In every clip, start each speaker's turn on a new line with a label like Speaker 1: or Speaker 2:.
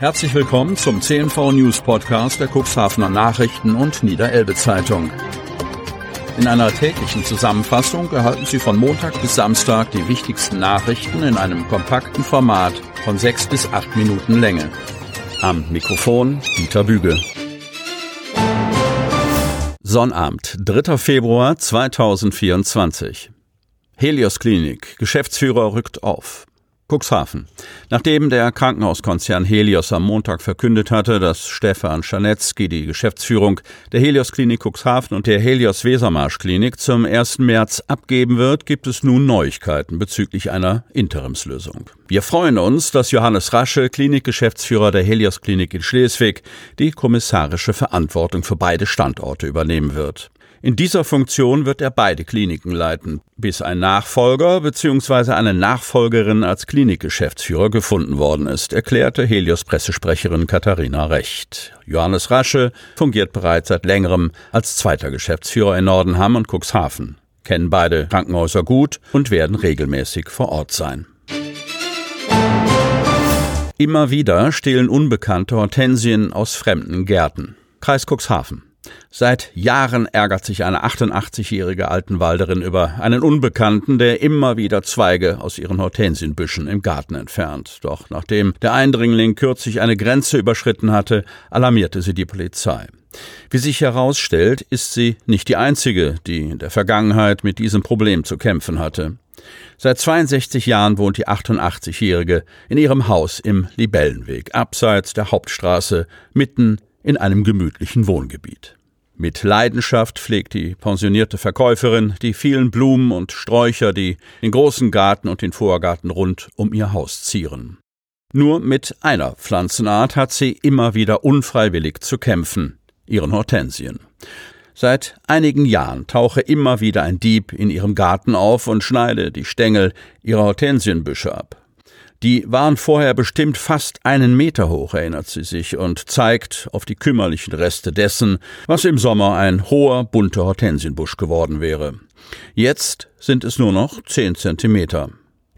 Speaker 1: Herzlich willkommen zum CNV News Podcast der Cuxhavener Nachrichten und Niederelbe Zeitung. In einer täglichen Zusammenfassung erhalten Sie von Montag bis Samstag die wichtigsten Nachrichten in einem kompakten Format von sechs bis acht Minuten Länge. Am Mikrofon Dieter Büge. Sonnabend, 3. Februar 2024. Helios Klinik, Geschäftsführer rückt auf. Cuxhaven. Nachdem der Krankenhauskonzern Helios am Montag verkündet hatte, dass Stefan Schanetzky die Geschäftsführung der Helios Klinik Cuxhaven und der Helios Wesermarsch Klinik zum 1. März abgeben wird, gibt es nun Neuigkeiten bezüglich einer Interimslösung. Wir freuen uns, dass Johannes Rasche, Klinikgeschäftsführer der Helios Klinik in Schleswig, die kommissarische Verantwortung für beide Standorte übernehmen wird. In dieser Funktion wird er beide Kliniken leiten, bis ein Nachfolger bzw. eine Nachfolgerin als Klinikgeschäftsführer gefunden worden ist, erklärte Helios Pressesprecherin Katharina Recht. Johannes Rasche fungiert bereits seit längerem als zweiter Geschäftsführer in Nordenham und Cuxhaven, kennen beide Krankenhäuser gut und werden regelmäßig vor Ort sein. Immer wieder stehlen unbekannte Hortensien aus fremden Gärten. Kreis Cuxhaven. Seit Jahren ärgert sich eine 88-jährige Altenwalderin über einen Unbekannten, der immer wieder Zweige aus ihren Hortensienbüschen im Garten entfernt. Doch nachdem der Eindringling kürzlich eine Grenze überschritten hatte, alarmierte sie die Polizei. Wie sich herausstellt, ist sie nicht die einzige, die in der Vergangenheit mit diesem Problem zu kämpfen hatte. Seit 62 Jahren wohnt die 88-Jährige in ihrem Haus im Libellenweg, abseits der Hauptstraße, mitten in einem gemütlichen Wohngebiet. Mit Leidenschaft pflegt die pensionierte Verkäuferin die vielen Blumen und Sträucher, die den großen Garten und den Vorgarten rund um ihr Haus zieren. Nur mit einer Pflanzenart hat sie immer wieder unfreiwillig zu kämpfen, ihren Hortensien. Seit einigen Jahren tauche immer wieder ein Dieb in ihrem Garten auf und schneide die Stängel ihrer Hortensienbüsche ab. Die waren vorher bestimmt fast einen Meter hoch, erinnert sie sich, und zeigt auf die kümmerlichen Reste dessen, was im Sommer ein hoher, bunter Hortensienbusch geworden wäre. Jetzt sind es nur noch zehn Zentimeter.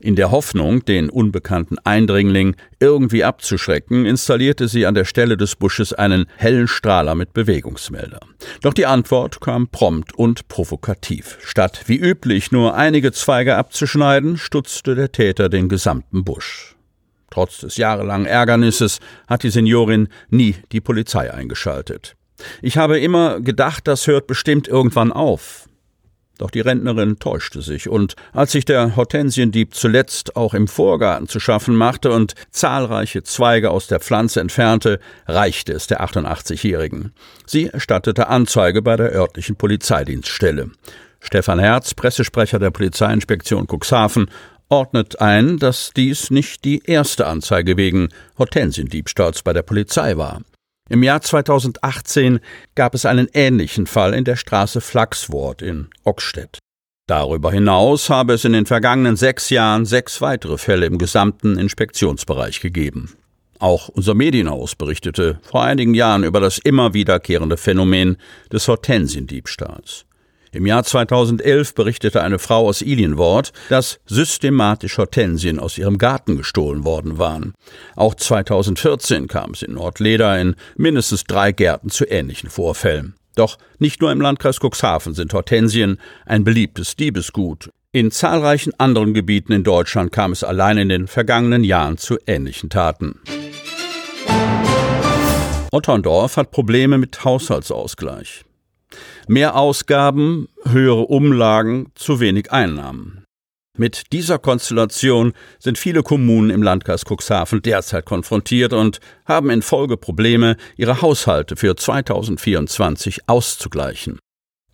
Speaker 1: In der Hoffnung, den unbekannten Eindringling irgendwie abzuschrecken, installierte sie an der Stelle des Busches einen hellen Strahler mit Bewegungsmelder. Doch die Antwort kam prompt und provokativ. Statt wie üblich nur einige Zweige abzuschneiden, stutzte der Täter den gesamten Busch. Trotz des jahrelangen Ärgernisses hat die Seniorin nie die Polizei eingeschaltet. Ich habe immer gedacht, das hört bestimmt irgendwann auf. Doch die Rentnerin täuschte sich, und als sich der Hortensiendieb zuletzt auch im Vorgarten zu schaffen machte und zahlreiche Zweige aus der Pflanze entfernte, reichte es der 88-Jährigen. Sie erstattete Anzeige bei der örtlichen Polizeidienststelle. Stefan Herz, Pressesprecher der Polizeiinspektion Cuxhaven, ordnet ein, dass dies nicht die erste Anzeige wegen Hortensiendiebstahls bei der Polizei war. Im Jahr 2018 gab es einen ähnlichen Fall in der Straße Flachswort in Ockstedt. Darüber hinaus habe es in den vergangenen sechs Jahren sechs weitere Fälle im gesamten Inspektionsbereich gegeben. Auch unser Medienhaus berichtete vor einigen Jahren über das immer wiederkehrende Phänomen des Hortensiendiebstahls. Im Jahr 2011 berichtete eine Frau aus Ilienwort, dass systematisch Hortensien aus ihrem Garten gestohlen worden waren. Auch 2014 kam es in Nordleder in mindestens drei Gärten zu ähnlichen Vorfällen. Doch nicht nur im Landkreis Cuxhaven sind Hortensien ein beliebtes Diebesgut. In zahlreichen anderen Gebieten in Deutschland kam es allein in den vergangenen Jahren zu ähnlichen Taten. Otterndorf hat Probleme mit Haushaltsausgleich. Mehr Ausgaben, höhere Umlagen, zu wenig Einnahmen. Mit dieser Konstellation sind viele Kommunen im Landkreis Cuxhaven derzeit konfrontiert und haben in Folge Probleme, ihre Haushalte für 2024 auszugleichen.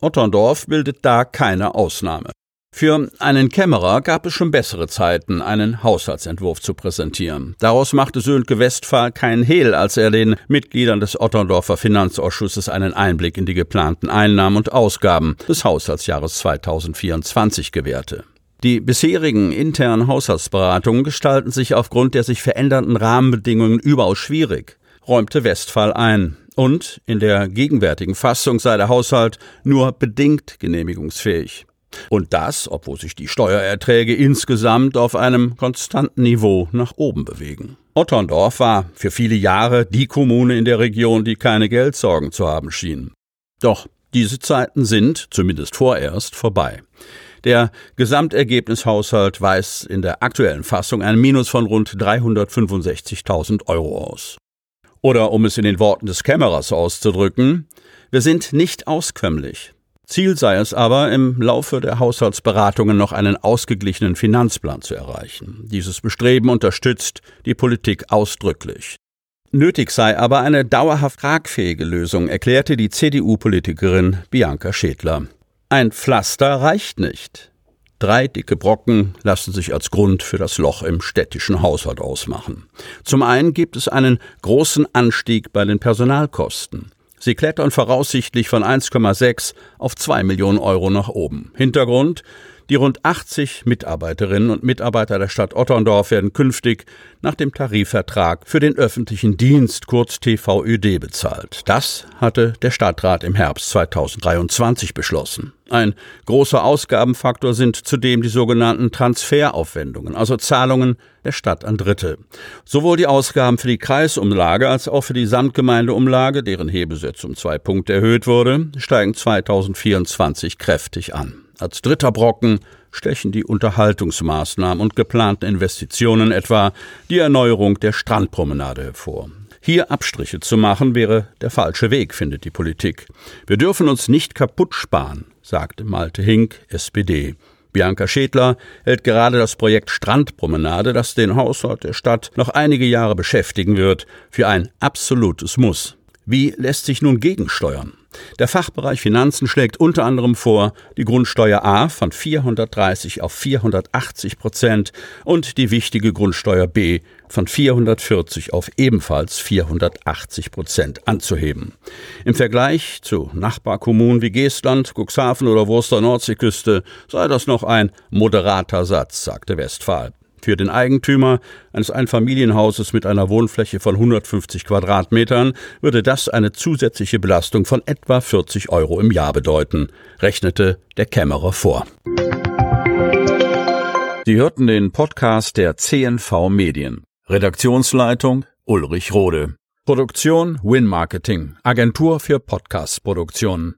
Speaker 1: Otterndorf bildet da keine Ausnahme. Für einen Kämmerer gab es schon bessere Zeiten, einen Haushaltsentwurf zu präsentieren. Daraus machte Sönke Westphal keinen Hehl, als er den Mitgliedern des Otterndorfer Finanzausschusses einen Einblick in die geplanten Einnahmen und Ausgaben des Haushaltsjahres 2024 gewährte. Die bisherigen internen Haushaltsberatungen gestalten sich aufgrund der sich verändernden Rahmenbedingungen überaus schwierig, räumte Westphal ein. Und in der gegenwärtigen Fassung sei der Haushalt nur bedingt genehmigungsfähig. Und das, obwohl sich die Steuererträge insgesamt auf einem konstanten Niveau nach oben bewegen. Otterndorf war für viele Jahre die Kommune in der Region, die keine Geldsorgen zu haben schien. Doch diese Zeiten sind, zumindest vorerst, vorbei. Der Gesamtergebnishaushalt weist in der aktuellen Fassung ein Minus von rund 365.000 Euro aus. Oder um es in den Worten des Kämmerers auszudrücken, wir sind nicht auskömmlich. Ziel sei es aber, im Laufe der Haushaltsberatungen noch einen ausgeglichenen Finanzplan zu erreichen. Dieses Bestreben unterstützt die Politik ausdrücklich. Nötig sei aber eine dauerhaft tragfähige Lösung, erklärte die CDU-Politikerin Bianca Schädler. Ein Pflaster reicht nicht. Drei dicke Brocken lassen sich als Grund für das Loch im städtischen Haushalt ausmachen. Zum einen gibt es einen großen Anstieg bei den Personalkosten. Sie klettern voraussichtlich von 1,6 auf 2 Millionen Euro nach oben. Hintergrund die rund 80 Mitarbeiterinnen und Mitarbeiter der Stadt Otterndorf werden künftig nach dem Tarifvertrag für den öffentlichen Dienst kurz TVÖD bezahlt. Das hatte der Stadtrat im Herbst 2023 beschlossen. Ein großer Ausgabenfaktor sind zudem die sogenannten Transferaufwendungen, also Zahlungen der Stadt an Dritte. Sowohl die Ausgaben für die Kreisumlage als auch für die Samtgemeindeumlage, deren Hebesitz um zwei Punkte erhöht wurde, steigen 2024 kräftig an. Als dritter Brocken stechen die Unterhaltungsmaßnahmen und geplanten Investitionen etwa die Erneuerung der Strandpromenade hervor. Hier Abstriche zu machen wäre der falsche Weg, findet die Politik. Wir dürfen uns nicht kaputt sparen, sagte Malte Hink, SPD. Bianca Schädler hält gerade das Projekt Strandpromenade, das den Haushalt der Stadt noch einige Jahre beschäftigen wird, für ein absolutes Muss. Wie lässt sich nun gegensteuern? Der Fachbereich Finanzen schlägt unter anderem vor, die Grundsteuer A von 430 auf 480 Prozent und die wichtige Grundsteuer B von 440 auf ebenfalls 480 Prozent anzuheben. Im Vergleich zu Nachbarkommunen wie Geestland, Cuxhaven oder Wurster Nordseeküste sei das noch ein moderater Satz, sagte Westphal. Für den Eigentümer eines Einfamilienhauses mit einer Wohnfläche von 150 Quadratmetern würde das eine zusätzliche Belastung von etwa 40 Euro im Jahr bedeuten, rechnete der Kämmerer vor. Sie hörten den Podcast der CNV Medien. Redaktionsleitung Ulrich Rode. Produktion Win Marketing, Agentur für Podcast-Produktionen.